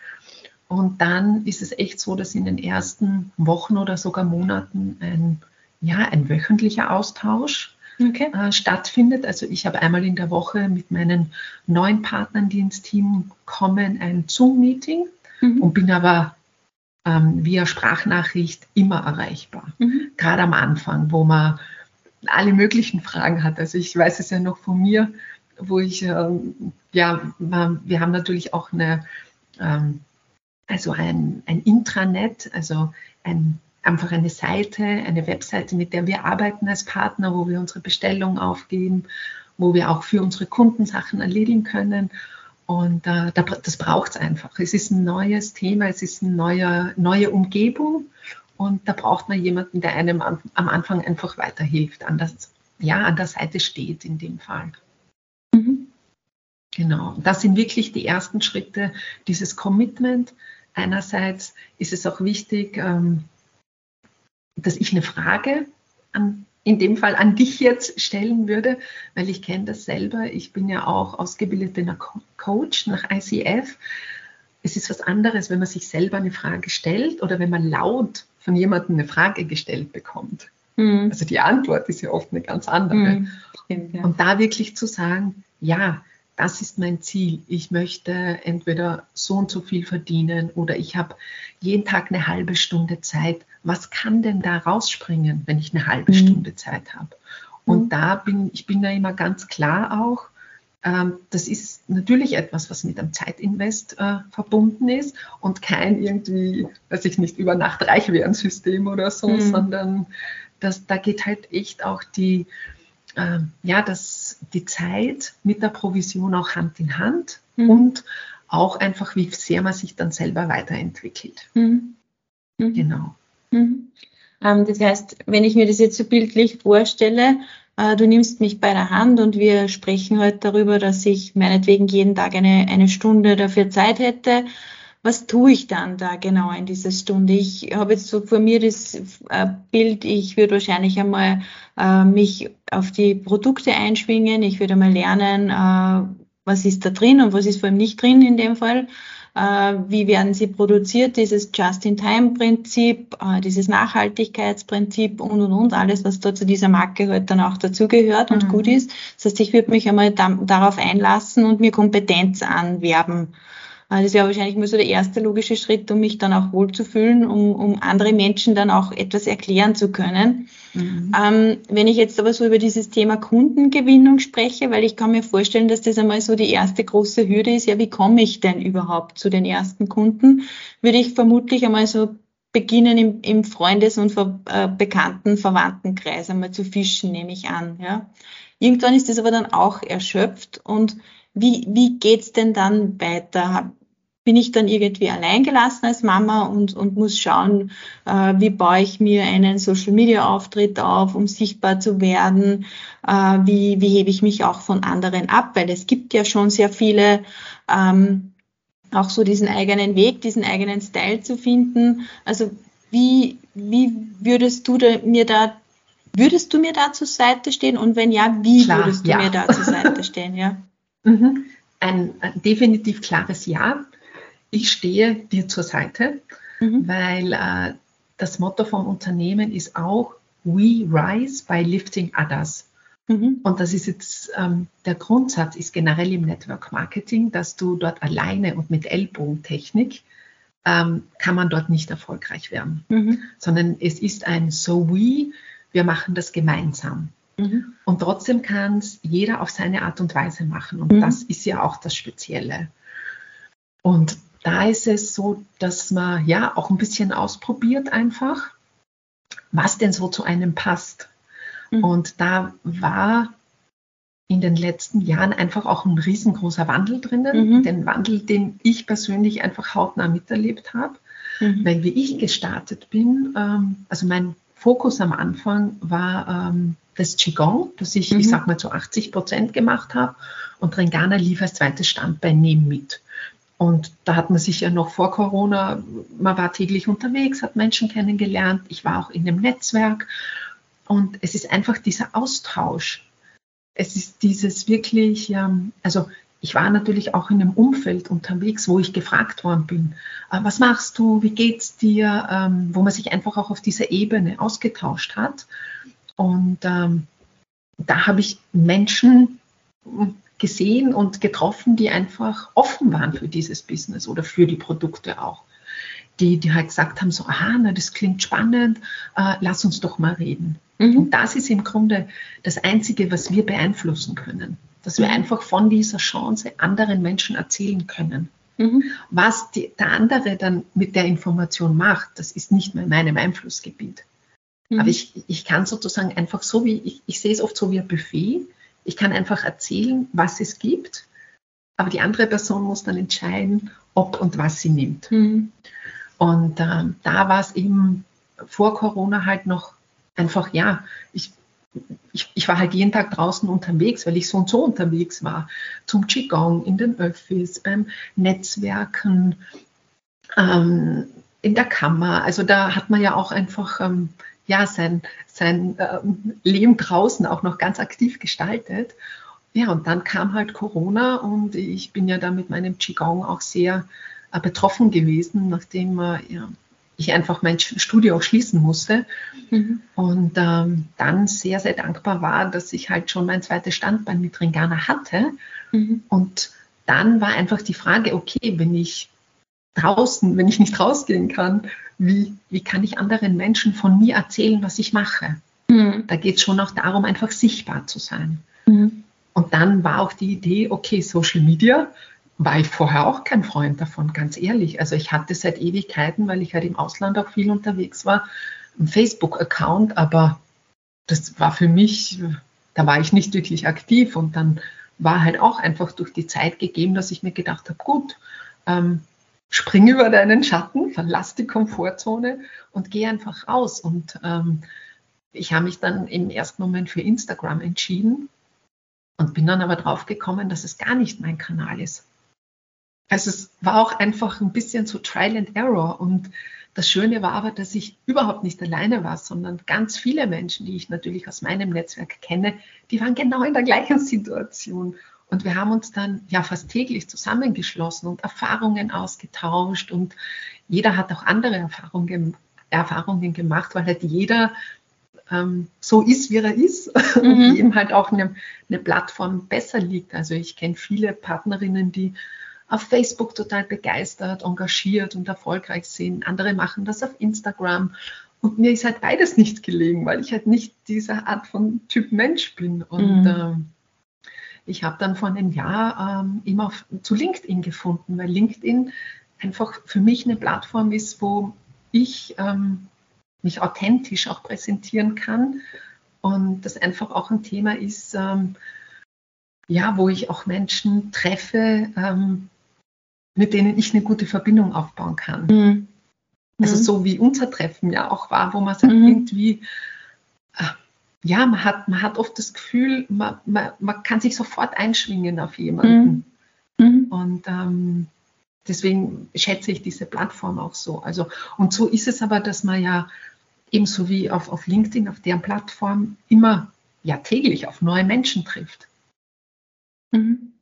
Und dann ist es echt so, dass in den ersten Wochen oder sogar Monaten ein, ja, ein wöchentlicher Austausch okay. äh, stattfindet. Also ich habe einmal in der Woche mit meinen neuen Partnern, die ins Team kommen, ein Zoom-Meeting mhm. und bin aber ähm, via Sprachnachricht immer erreichbar. Mhm. Gerade am Anfang, wo man alle möglichen Fragen hat. Also ich weiß es ja noch von mir, wo ich, ähm, ja, wir haben natürlich auch eine, ähm, also ein, ein Intranet, also ein, einfach eine Seite, eine Webseite, mit der wir arbeiten als Partner, wo wir unsere Bestellung aufgeben, wo wir auch für unsere Kunden Sachen erledigen können. Und äh, das braucht es einfach. Es ist ein neues Thema, es ist eine neue, neue Umgebung. Und da braucht man jemanden, der einem am, Anfang einfach weiterhilft, an, das, ja, an der Seite steht in dem Fall. Mhm. Genau, das sind wirklich die ersten Schritte, dieses Commitment. Einerseits ist es auch wichtig, ähm, dass ich eine Frage an, in dem Fall an dich jetzt stellen würde, weil ich kenne das selber. Ich bin ja auch ausgebildeter Coach nach ICF. Es ist was anderes, wenn man sich selber eine Frage stellt oder wenn man laut von jemandem eine Frage gestellt bekommt. Mhm. Also die Antwort ist ja oft eine ganz andere. Mhm. Stimmt, ja. Und da wirklich zu sagen, ja, das ist mein Ziel. Ich möchte entweder so und so viel verdienen oder ich habe jeden Tag eine halbe Stunde Zeit. Was kann denn da rausspringen, wenn ich eine halbe mhm. Stunde Zeit habe? Und mhm. da bin ich bin da immer ganz klar auch, ähm, das ist natürlich etwas, was mit einem Zeitinvest äh, verbunden ist und kein irgendwie, weiß ich nicht, über Nacht reich werden System oder so, mhm. sondern das, da geht halt echt auch die, äh, ja, das, die Zeit mit der Provision auch Hand in Hand mhm. und auch einfach, wie sehr man sich dann selber weiterentwickelt. Mhm. mhm. Genau. Mhm. Ähm, das heißt, wenn ich mir das jetzt so bildlich vorstelle, äh, du nimmst mich bei der Hand und wir sprechen heute darüber, dass ich meinetwegen jeden Tag eine, eine Stunde dafür Zeit hätte. Was tue ich dann da genau in dieser Stunde? Ich habe jetzt so vor mir das äh, Bild, ich würde wahrscheinlich einmal äh, mich auf die Produkte einschwingen, ich würde mal lernen, äh, was ist da drin und was ist vor allem nicht drin in dem Fall äh, wie werden sie produziert, dieses Just-in-Time-Prinzip, äh, dieses Nachhaltigkeitsprinzip und und und, alles, was da zu dieser Marke halt dann auch dazugehört und mhm. gut ist. Das heißt, ich würde mich einmal da, darauf einlassen und mir Kompetenz anwerben. Das wäre wahrscheinlich nur so der erste logische Schritt, um mich dann auch wohlzufühlen, um, um andere Menschen dann auch etwas erklären zu können. Mhm. Ähm, wenn ich jetzt aber so über dieses Thema Kundengewinnung spreche, weil ich kann mir vorstellen, dass das einmal so die erste große Hürde ist, ja, wie komme ich denn überhaupt zu den ersten Kunden, würde ich vermutlich einmal so beginnen im, im Freundes- und Ver, äh, bekannten Verwandtenkreis einmal zu fischen, nehme ich an. Ja. Irgendwann ist das aber dann auch erschöpft und wie, wie geht's denn dann weiter? Bin ich dann irgendwie alleingelassen als Mama und, und muss schauen, äh, wie baue ich mir einen Social-Media-Auftritt auf, um sichtbar zu werden, äh, wie, wie hebe ich mich auch von anderen ab, weil es gibt ja schon sehr viele ähm, auch so diesen eigenen Weg, diesen eigenen Style zu finden. Also wie, wie würdest du da, mir da, würdest du mir da zur Seite stehen? Und wenn ja, wie Klar, würdest du ja. mir da zur Seite stehen? Ja. Mhm. Ein, ein, definitiv klares Ja. Ich stehe dir zur Seite, mhm. weil äh, das Motto vom Unternehmen ist auch We rise by lifting others. Mhm. Und das ist jetzt, ähm, der Grundsatz ist generell im Network Marketing, dass du dort alleine und mit Ellbogentechnik ähm, kann man dort nicht erfolgreich werden, mhm. sondern es ist ein So We, wir machen das gemeinsam. Mhm. Und trotzdem kann es jeder auf seine Art und Weise machen. Und mhm. das ist ja auch das Spezielle. Und da ist es so, dass man ja auch ein bisschen ausprobiert einfach, was denn so zu einem passt. Mhm. Und da war in den letzten Jahren einfach auch ein riesengroßer Wandel drinnen. Mhm. Den Wandel, den ich persönlich einfach hautnah miterlebt habe. Mhm. Weil wie ich gestartet bin, ähm, also mein Fokus am Anfang war ähm, das Qigong, das ich, mhm. ich sag mal, zu 80 Prozent gemacht habe. Und Ringana lief als zweites Standbein neben mit. Und da hat man sich ja noch vor Corona, man war täglich unterwegs, hat Menschen kennengelernt. Ich war auch in einem Netzwerk und es ist einfach dieser Austausch. Es ist dieses wirklich, also ich war natürlich auch in einem Umfeld unterwegs, wo ich gefragt worden bin, äh, was machst du, wie geht's dir, ähm, wo man sich einfach auch auf dieser Ebene ausgetauscht hat. Und ähm, da habe ich Menschen gesehen und getroffen, die einfach offen waren für dieses Business oder für die Produkte auch. Die, die halt gesagt haben, so, aha, na, das klingt spannend, äh, lass uns doch mal reden. Mhm. Und das ist im Grunde das Einzige, was wir beeinflussen können. Dass wir mhm. einfach von dieser Chance anderen Menschen erzählen können. Mhm. Was die, der andere dann mit der Information macht, das ist nicht mehr in meinem Einflussgebiet. Mhm. Aber ich, ich kann sozusagen einfach so wie, ich, ich sehe es oft so wie ein Buffet. Ich kann einfach erzählen, was es gibt, aber die andere Person muss dann entscheiden, ob und was sie nimmt. Mhm. Und äh, da war es eben vor Corona halt noch einfach, ja, ich, ich, ich, war halt jeden Tag draußen unterwegs, weil ich so und so unterwegs war. Zum Qigong, in den Öffis, beim Netzwerken, ähm, in der Kammer. Also da hat man ja auch einfach ähm, ja, sein, sein ähm, Leben draußen auch noch ganz aktiv gestaltet. Ja, und dann kam halt Corona und ich bin ja da mit meinem Qigong auch sehr äh, betroffen gewesen, nachdem äh, ja, ich einfach mein Studio auch schließen musste. Mhm. Und ähm, dann sehr, sehr dankbar war, dass ich halt schon mein zweites Standbein mit Ringana hatte. Mhm. Und dann war einfach die Frage, okay, wenn ich draußen, wenn ich nicht rausgehen kann, wie, wie kann ich anderen Menschen von mir erzählen, was ich mache? Mhm. Da geht es schon auch darum, einfach sichtbar zu sein. Mhm. Und dann war auch die Idee, okay, Social Media, war ich vorher auch kein Freund davon, ganz ehrlich. Also ich hatte seit Ewigkeiten, weil ich halt im Ausland auch viel unterwegs war, einen Facebook-Account, aber das war für mich, da war ich nicht wirklich aktiv und dann war halt auch einfach durch die Zeit gegeben, dass ich mir gedacht habe, gut, ähm, spring über deinen Schatten, verlass die Komfortzone und geh einfach raus. Und ähm, ich habe mich dann im ersten Moment für Instagram entschieden und bin dann aber drauf gekommen, dass es gar nicht mein Kanal ist. Also es war auch einfach ein bisschen so Trial and Error. Und das Schöne war aber, dass ich überhaupt nicht alleine war, sondern ganz viele Menschen, die ich natürlich aus meinem Netzwerk kenne, die waren genau in der gleichen Situation. Und wir haben uns dann ja fast täglich zusammengeschlossen und Erfahrungen ausgetauscht. Und jeder hat auch andere Erfahrungen, Erfahrungen gemacht, weil halt jeder ähm, so ist, wie er ist mhm. und jedem halt auch eine, eine Plattform besser liegt. Also ich kenne viele Partnerinnen, die auf Facebook total begeistert, engagiert und erfolgreich sind. Andere machen das auf Instagram. Und mir ist halt beides nicht gelegen, weil ich halt nicht diese Art von Typ Mensch bin. Und mhm. ähm, ich habe dann vor einem Jahr ähm, immer zu LinkedIn gefunden, weil LinkedIn einfach für mich eine Plattform ist, wo ich ähm, mich authentisch auch präsentieren kann und das einfach auch ein Thema ist, ähm, ja, wo ich auch Menschen treffe, ähm, mit denen ich eine gute Verbindung aufbauen kann. Mhm. Also mhm. so wie unser Treffen ja auch war, wo man sagt, mhm. irgendwie, äh, ja, man hat, man hat oft das Gefühl, man, man, man kann sich sofort einschwingen auf jemanden. Mhm. mhm. Und ähm, deswegen schätze ich diese Plattform auch so. Also, und so ist es aber, dass man ja ebenso wie auf, auf LinkedIn, auf deren Plattform, immer ja täglich auf neue Menschen trifft. Mhm.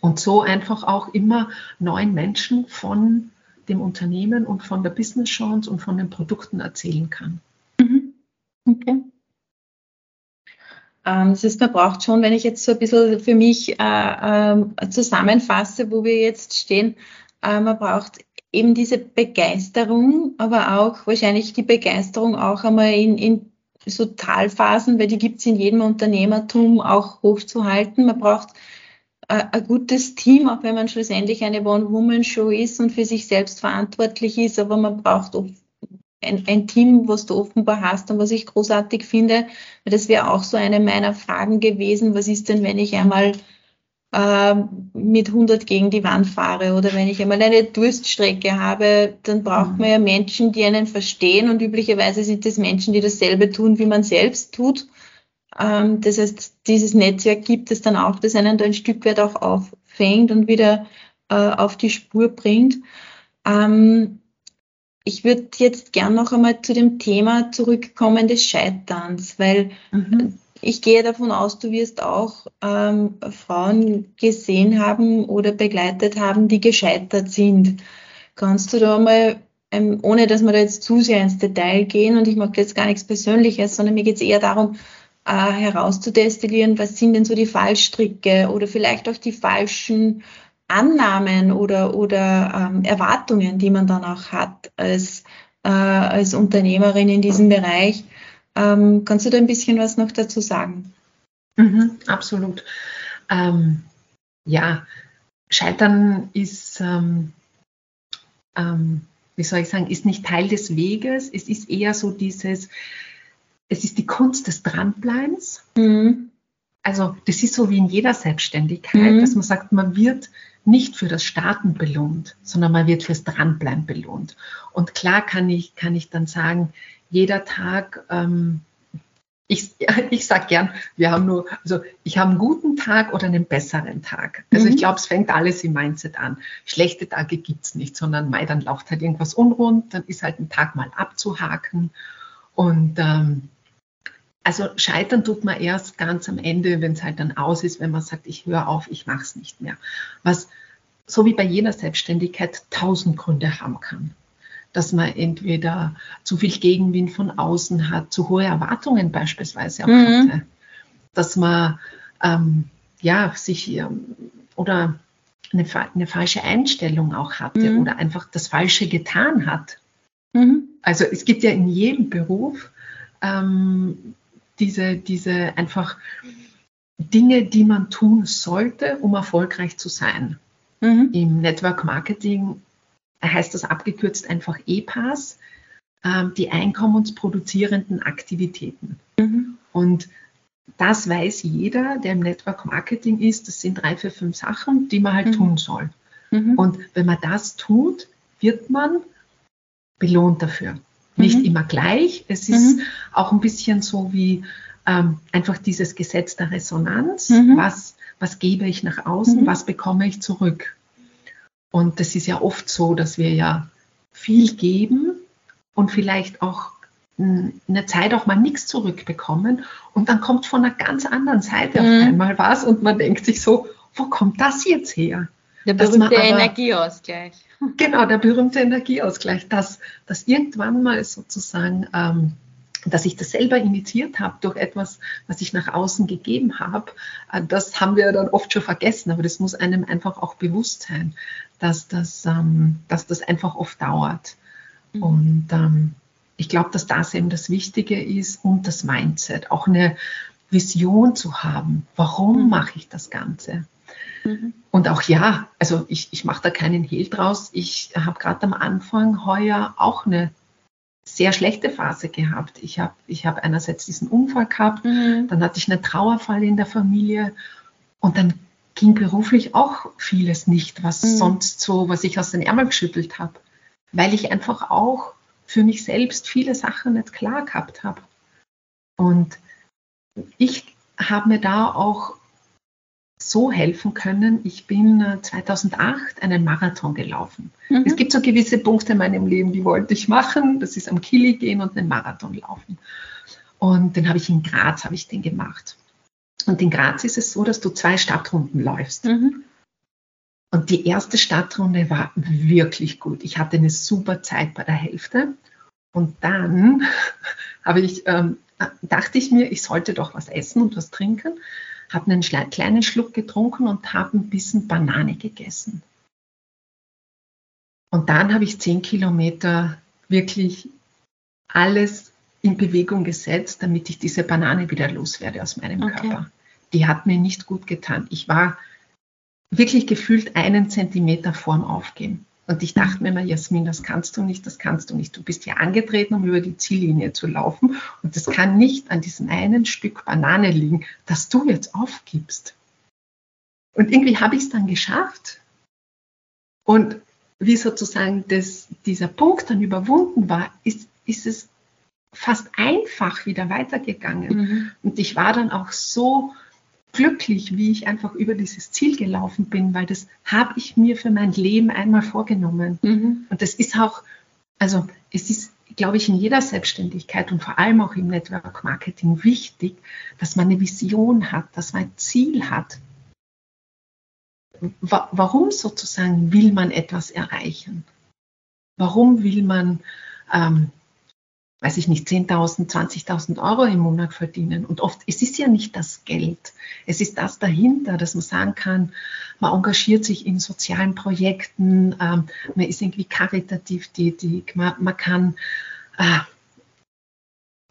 Und so einfach auch immer neuen Menschen von dem Unternehmen und von der Business Chance und von den Produkten erzählen kann. Mhm. Okay. Ähm, das heißt, man braucht schon, wenn ich jetzt so ein bisschen für mich äh, äh, zusammenfasse, wo wir jetzt stehen, äh, man braucht eben diese Begeisterung, aber auch wahrscheinlich die Begeisterung auch einmal in, in so Talphasen, weil die gibt es in jedem Unternehmertum auch hochzuhalten. Man braucht äh, ein gutes Team, auch wenn man schlussendlich eine One-Woman-Show ist und für sich selbst verantwortlich ist, aber man braucht ein, ein, Team, was du offenbar hast und was ich großartig finde. Das wäre auch so eine meiner Fragen gewesen. Was ist denn, wenn ich einmal äh, mit 100 gegen die Wand fahre oder wenn ich einmal eine Durststrecke habe, dann braucht mhm. man ja Menschen, die einen verstehen und üblicherweise sind es Menschen, die dasselbe tun, wie man selbst tut. Ähm, das heißt, dieses Netzwerk gibt es dann auch, das einen da ein Stück weit auch auffängt und wieder äh, auf die Spur bringt. Ähm, ich würde jetzt gern noch einmal zu dem Thema zurückkommen des Scheiterns, weil mhm. ich gehe davon aus, du wirst auch ähm, Frauen gesehen haben oder begleitet haben, die gescheitert sind. Kannst du da mal, ähm, ohne dass wir da jetzt zu sehr ins Detail gehen, und ich mag jetzt gar nichts Persönliches, sondern mir geht es eher darum, äh, herauszudestillieren, was sind denn so die Fallstricke oder vielleicht auch die falschen Annahmen oder, oder ähm, Erwartungen, die man dann auch hat als, äh, als Unternehmerin in diesem Bereich. Ähm, kannst du da ein bisschen was noch dazu sagen? Mhm, absolut. Ähm, ja, Scheitern ist, ähm, ähm, wie soll ich sagen, ist nicht Teil des Weges. Es ist eher so dieses, es ist die Kunst des Dranbleibens. Mhm. Also das ist so wie in jeder Selbstständigkeit, mhm. dass man sagt, man wird nicht für das Starten belohnt, sondern man wird fürs Dranbleiben belohnt. Und klar kann ich, kann ich dann sagen, jeder Tag, ähm, ich, ich sage gern, wir haben nur, also ich habe einen guten Tag oder einen besseren Tag. Also mhm. ich glaube, es fängt alles im Mindset an. Schlechte Tage gibt es nicht, sondern mei, dann läuft halt irgendwas unrund, dann ist halt ein Tag mal abzuhaken. Und ähm, also scheitern tut man erst ganz am Ende, wenn es halt dann aus ist, wenn man sagt, ich höre auf, ich mache es nicht mehr. Was so wie bei jeder Selbstständigkeit tausend Gründe haben kann. Dass man entweder zu viel Gegenwind von außen hat, zu hohe Erwartungen beispielsweise auch mhm. hatte. Dass man ähm, ja sich ähm, oder eine, eine, falsche Einstellung auch hatte mhm. oder einfach das Falsche getan hat. Mhm. Also es gibt ja in jedem Beruf ähm, diese, diese einfach Dinge, die man tun sollte, um erfolgreich zu sein. Mhm. Im Network Marketing heißt das abgekürzt einfach EPAS, ähm, die einkommensproduzierenden Aktivitäten. Mhm. Und das weiß jeder, der im Network Marketing ist. Das sind drei, vier, fünf Sachen, die man halt mhm. tun soll. Mhm. Und wenn man das tut, wird man belohnt dafür nicht mhm. immer gleich. Es ist mhm. auch ein bisschen so wie ähm, einfach dieses Gesetz der Resonanz. Mhm. Was, was gebe ich nach außen, mhm. was bekomme ich zurück? Und das ist ja oft so, dass wir ja viel geben und vielleicht auch eine Zeit auch mal nichts zurückbekommen und dann kommt von einer ganz anderen Seite auf mhm. einmal was und man denkt sich so, wo kommt das jetzt her? Der berühmte aber, Energieausgleich. Genau, der berühmte Energieausgleich, dass, dass irgendwann mal sozusagen, ähm, dass ich das selber initiiert habe durch etwas, was ich nach außen gegeben habe, äh, das haben wir dann oft schon vergessen, aber das muss einem einfach auch bewusst sein, dass das, ähm, dass das einfach oft dauert. Mhm. Und ähm, ich glaube, dass das eben das Wichtige ist und das Mindset, auch eine Vision zu haben. Warum mhm. mache ich das Ganze? Mhm. Und auch ja, also ich, ich mache da keinen Hehl draus. Ich habe gerade am Anfang heuer auch eine sehr schlechte Phase gehabt. Ich habe ich hab einerseits diesen Unfall gehabt, mhm. dann hatte ich einen Trauerfall in der Familie und dann ging beruflich auch vieles nicht, was mhm. sonst so, was ich aus den Ärmeln geschüttelt habe, weil ich einfach auch für mich selbst viele Sachen nicht klar gehabt habe. Und ich habe mir da auch so helfen können. Ich bin 2008 äh, einen Marathon gelaufen. Mhm. Es gibt so gewisse Punkte in meinem Leben, die wollte ich machen. Das ist am Kili gehen und einen Marathon laufen. Und den habe ich in Graz, habe ich den gemacht. Und in Graz ist es so, dass du zwei Stadtrunden läufst. Mhm. Und die erste Stadtrunde war wirklich gut. Ich hatte eine super Zeit bei der Hälfte. Und dann habe ich, ähm, dachte ich mir, ich sollte doch was essen und was trinken habe einen kleinen Schluck getrunken und habe ein bisschen Banane gegessen. Und dann habe ich zehn Kilometer wirklich alles in Bewegung gesetzt, damit ich diese Banane wieder loswerde aus meinem okay. Körper. Die hat mir nicht gut getan. Ich war wirklich gefühlt einen Zentimeter vorm Aufgehen. Und ich dachte mir immer, Jasmin, das kannst du nicht, das kannst du nicht. Du bist ja angetreten, um über die Ziellinie zu laufen. Und das kann nicht an diesem einen Stück Banane liegen, das du jetzt aufgibst. Und irgendwie habe ich es dann geschafft. Und wie sozusagen das, dieser Punkt dann überwunden war, ist, ist es fast einfach wieder weitergegangen. Mhm. Und ich war dann auch so glücklich, wie ich einfach über dieses Ziel gelaufen bin, weil das habe ich mir für mein Leben einmal vorgenommen. Mhm. Und das ist auch, also es ist, glaube ich, in jeder Selbstständigkeit und vor allem auch im Network Marketing wichtig, dass man eine Vision hat, dass man ein Ziel hat. Warum sozusagen will man etwas erreichen? Warum will man ähm, weiß ich nicht, 10.000, 20.000 Euro im Monat verdienen. Und oft, es ist ja nicht das Geld. Es ist das dahinter, dass man sagen kann, man engagiert sich in sozialen Projekten, ähm, man ist irgendwie karitativ tätig, man, man kann äh,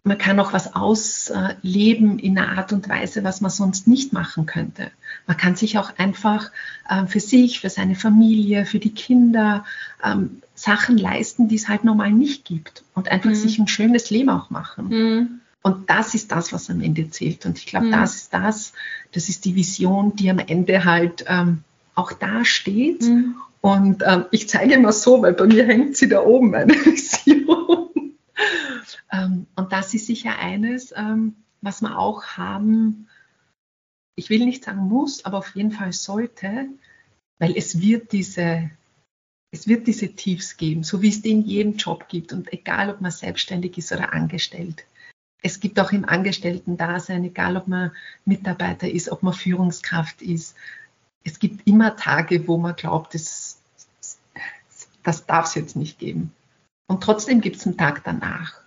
man kann auch was ausleben in einer Art und Weise, was man sonst nicht machen könnte. Man kann sich auch einfach äh, für sich, für seine Familie, für die Kinder ähm, Sachen leisten, die es halt normal nicht gibt und einfach mhm. sich ein schönes Leben auch machen. Mhm. Und das ist das, was am Ende zählt. Und ich glaube, mhm. das ist das, das ist die Vision, die am Ende halt ähm, auch da steht. Mhm. Und ähm, ich zeige mal so, weil bei mir hängt sie da oben, meine Vision. Das ist sicher eines, ähm, was man auch haben, ich will nicht sagen muss, aber auf jeden Fall sollte, weil es wird diese, es wird diese Tiefs geben, so wie es die in jedem Job gibt und egal, ob man selbstständig ist oder angestellt. Es gibt auch im Angestellten-Dasein, egal ob man Mitarbeiter ist, ob man Führungskraft ist. Es gibt immer Tage, wo man glaubt, das, das darf es jetzt nicht geben. Und trotzdem gibt es einen Tag danach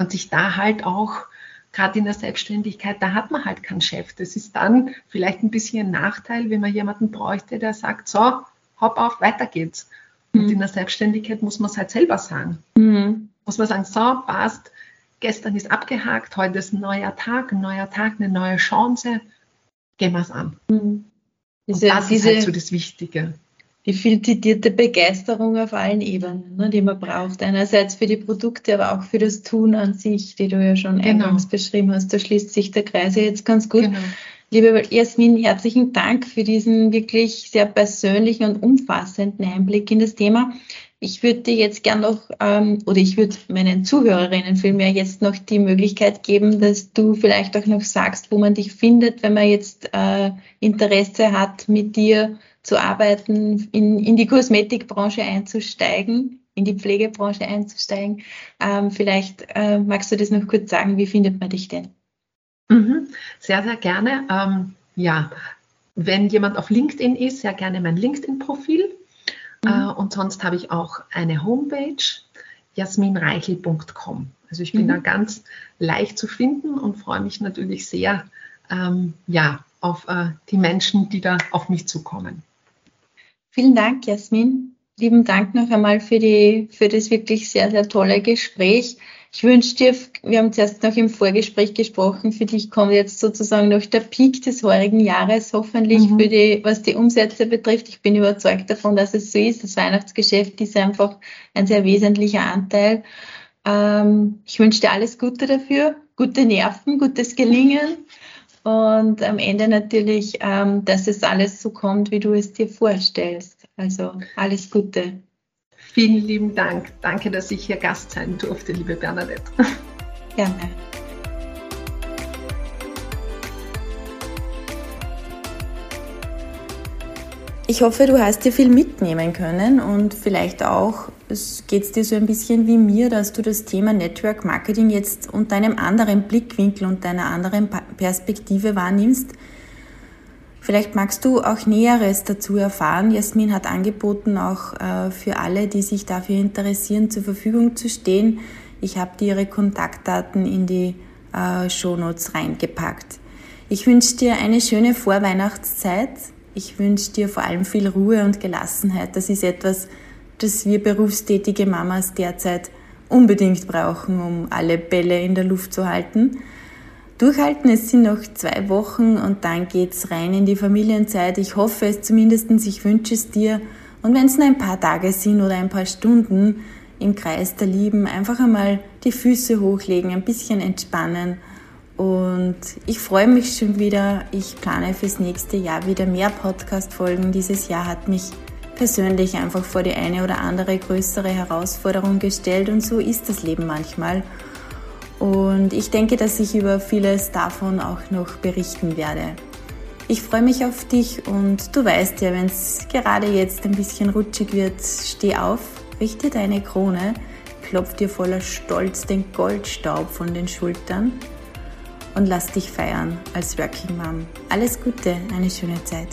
und sich da halt auch, gerade in der Selbstständigkeit, da hat man halt keinen Chef. Das ist dann vielleicht ein bisschen ein Nachteil, wenn man jemanden bräuchte, der sagt, so, hopp auf, weiter geht's. Und mhm. in der Selbstständigkeit muss man es halt selber sagen. Mhm. Muss man sagen, so, passt, gestern ist abgehakt, heute ist ein neuer Tag, ein neuer Tag, eine neue Chance, gehen wir es an. Mhm. Diese, Und das diese, ist halt so das Wichtige die viel zitierte Begeisterung auf allen Ebenen, ne, die man braucht. Einerseits für die Produkte, aber auch für das Tun an sich, die du ja schon genau. eingangs beschrieben hast. Da schließt sich der Kreis jetzt ganz gut. Genau. Liebe Jasmin, herzlichen Dank für diesen wirklich sehr persönlichen und umfassenden Einblick in das Thema. Ich würde dir jetzt gern noch, ähm, oder ich würde meinen Zuhörerinnen vielmehr jetzt noch die Möglichkeit geben, dass du vielleicht auch noch sagst, wo man dich findet, wenn man jetzt äh, Interesse hat, mit dir zu arbeiten, in, in die Kosmetikbranche einzusteigen, in die Pflegebranche einzusteigen. Ähm, vielleicht äh, magst du das noch kurz sagen, wie findet man dich denn? Mhm, sehr, sehr gerne. Ähm, ja, wenn jemand auf LinkedIn ist, sehr gerne mein LinkedIn-Profil. Mhm. Äh, und sonst habe ich auch eine Homepage, jasminreichel.com. Also ich bin mhm. da ganz leicht zu finden und freue mich natürlich sehr ähm, ja, auf äh, die Menschen, die da auf mich zukommen. Vielen Dank, Jasmin. Lieben Dank noch einmal für, die, für das wirklich sehr, sehr tolle Gespräch. Ich wünsche dir, wir haben zuerst noch im Vorgespräch gesprochen, für dich kommt jetzt sozusagen noch der Peak des heurigen Jahres, hoffentlich mhm. für die, was die Umsätze betrifft. Ich bin überzeugt davon, dass es so ist. Das Weihnachtsgeschäft ist einfach ein sehr wesentlicher Anteil. Ähm, ich wünsche dir alles Gute dafür, gute Nerven, gutes Gelingen und am Ende natürlich, ähm, dass es alles so kommt, wie du es dir vorstellst. Also alles Gute. Vielen lieben Dank. Danke, dass ich hier Gast sein durfte, liebe Bernadette. Gerne. Ich hoffe, du hast dir viel mitnehmen können und vielleicht auch geht es dir so ein bisschen wie mir, dass du das Thema Network Marketing jetzt unter einem anderen Blickwinkel und einer anderen Perspektive wahrnimmst. Vielleicht magst du auch Näheres dazu erfahren. Jasmin hat angeboten, auch äh, für alle, die sich dafür interessieren, zur Verfügung zu stehen. Ich habe dir ihre Kontaktdaten in die äh, Shownotes reingepackt. Ich wünsche dir eine schöne Vorweihnachtszeit ich wünsche dir vor allem viel Ruhe und Gelassenheit. Das ist etwas, das wir berufstätige Mamas derzeit unbedingt brauchen, um alle Bälle in der Luft zu halten. Durchhalten, es sind noch zwei Wochen und dann geht's rein in die Familienzeit. Ich hoffe es zumindest, ich wünsche es dir. Und wenn es nur ein paar Tage sind oder ein paar Stunden im Kreis der Lieben, einfach einmal die Füße hochlegen, ein bisschen entspannen und ich freue mich schon wieder. Ich plane fürs nächste Jahr wieder mehr Podcast-Folgen. Dieses Jahr hat mich persönlich einfach vor die eine oder andere größere Herausforderung gestellt und so ist das Leben manchmal. Und ich denke, dass ich über vieles davon auch noch berichten werde. Ich freue mich auf dich und du weißt ja, wenn es gerade jetzt ein bisschen rutschig wird, steh auf, richte deine Krone, klopf dir voller Stolz den Goldstaub von den Schultern und lass dich feiern als Working Mom. Alles Gute, eine schöne Zeit.